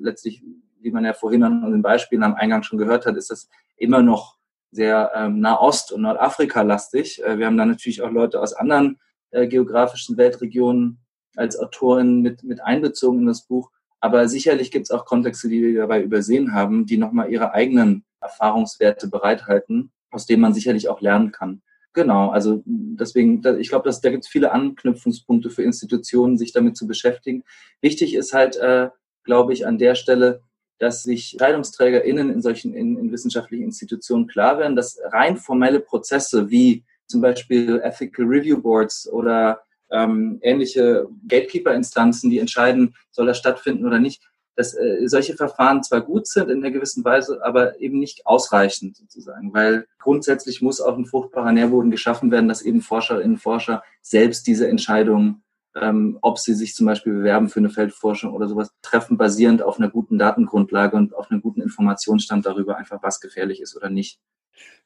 letztlich, wie man ja vorhin an den Beispielen am Eingang schon gehört hat, ist das immer noch sehr ähm, Nahost- und Nordafrika-lastig. Äh, wir haben da natürlich auch Leute aus anderen äh, geografischen Weltregionen als Autorin mit, mit einbezogen in das Buch. Aber sicherlich gibt es auch Kontexte, die wir dabei übersehen haben, die nochmal ihre eigenen Erfahrungswerte bereithalten, aus denen man sicherlich auch lernen kann. Genau, also deswegen, ich glaube, da gibt es viele Anknüpfungspunkte für Institutionen, sich damit zu beschäftigen. Wichtig ist halt, äh, glaube ich, an der Stelle, dass sich EntscheidungsträgerInnen in solchen in, in wissenschaftlichen Institutionen klar werden, dass rein formelle Prozesse wie zum Beispiel Ethical Review Boards oder ähm, ähnliche Gatekeeper-Instanzen, die entscheiden, soll das stattfinden oder nicht, dass äh, solche Verfahren zwar gut sind in einer gewissen Weise, aber eben nicht ausreichend sozusagen, weil grundsätzlich muss auch ein fruchtbarer Nährboden geschaffen werden, dass eben Forscherinnen und Forscher selbst diese Entscheidungen, ähm, ob sie sich zum Beispiel bewerben für eine Feldforschung oder sowas, treffen, basierend auf einer guten Datengrundlage und auf einem guten Informationsstand darüber, einfach was gefährlich ist oder nicht.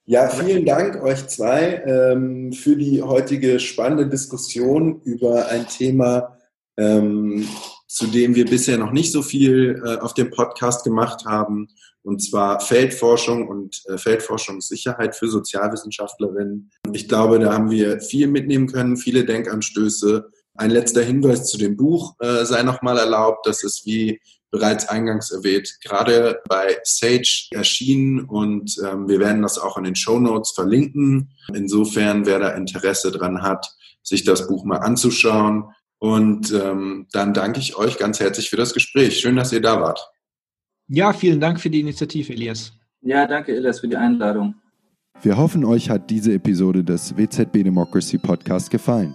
Ja, vielen Dank euch zwei ähm, für die heutige spannende Diskussion über ein Thema, ähm, zu dem wir bisher noch nicht so viel äh, auf dem Podcast gemacht haben, und zwar Feldforschung und äh, Feldforschungssicherheit für Sozialwissenschaftlerinnen. Ich glaube, da haben wir viel mitnehmen können, viele Denkanstöße. Ein letzter Hinweis zu dem Buch äh, sei nochmal erlaubt. Das ist wie bereits eingangs erwähnt, gerade bei Sage erschienen und ähm, wir werden das auch in den Show Notes verlinken. Insofern, wer da Interesse dran hat, sich das Buch mal anzuschauen. Und ähm, dann danke ich euch ganz herzlich für das Gespräch. Schön, dass ihr da wart. Ja, vielen Dank für die Initiative, Elias. Ja, danke, Elias, für die Einladung. Wir hoffen, euch hat diese Episode des WZB Democracy Podcast gefallen.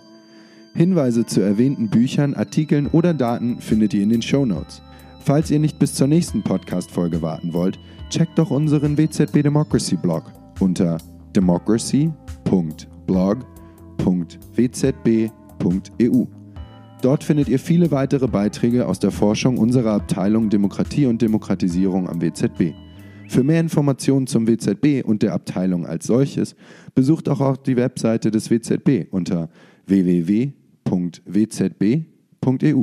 Hinweise zu erwähnten Büchern, Artikeln oder Daten findet ihr in den Show Notes. Falls ihr nicht bis zur nächsten Podcast-Folge warten wollt, checkt doch unseren WZB Democracy Blog unter democracy.blog.wzb.eu. Dort findet ihr viele weitere Beiträge aus der Forschung unserer Abteilung Demokratie und Demokratisierung am WZB. Für mehr Informationen zum WZB und der Abteilung als solches besucht auch die Webseite des WZB unter www.wzb.eu.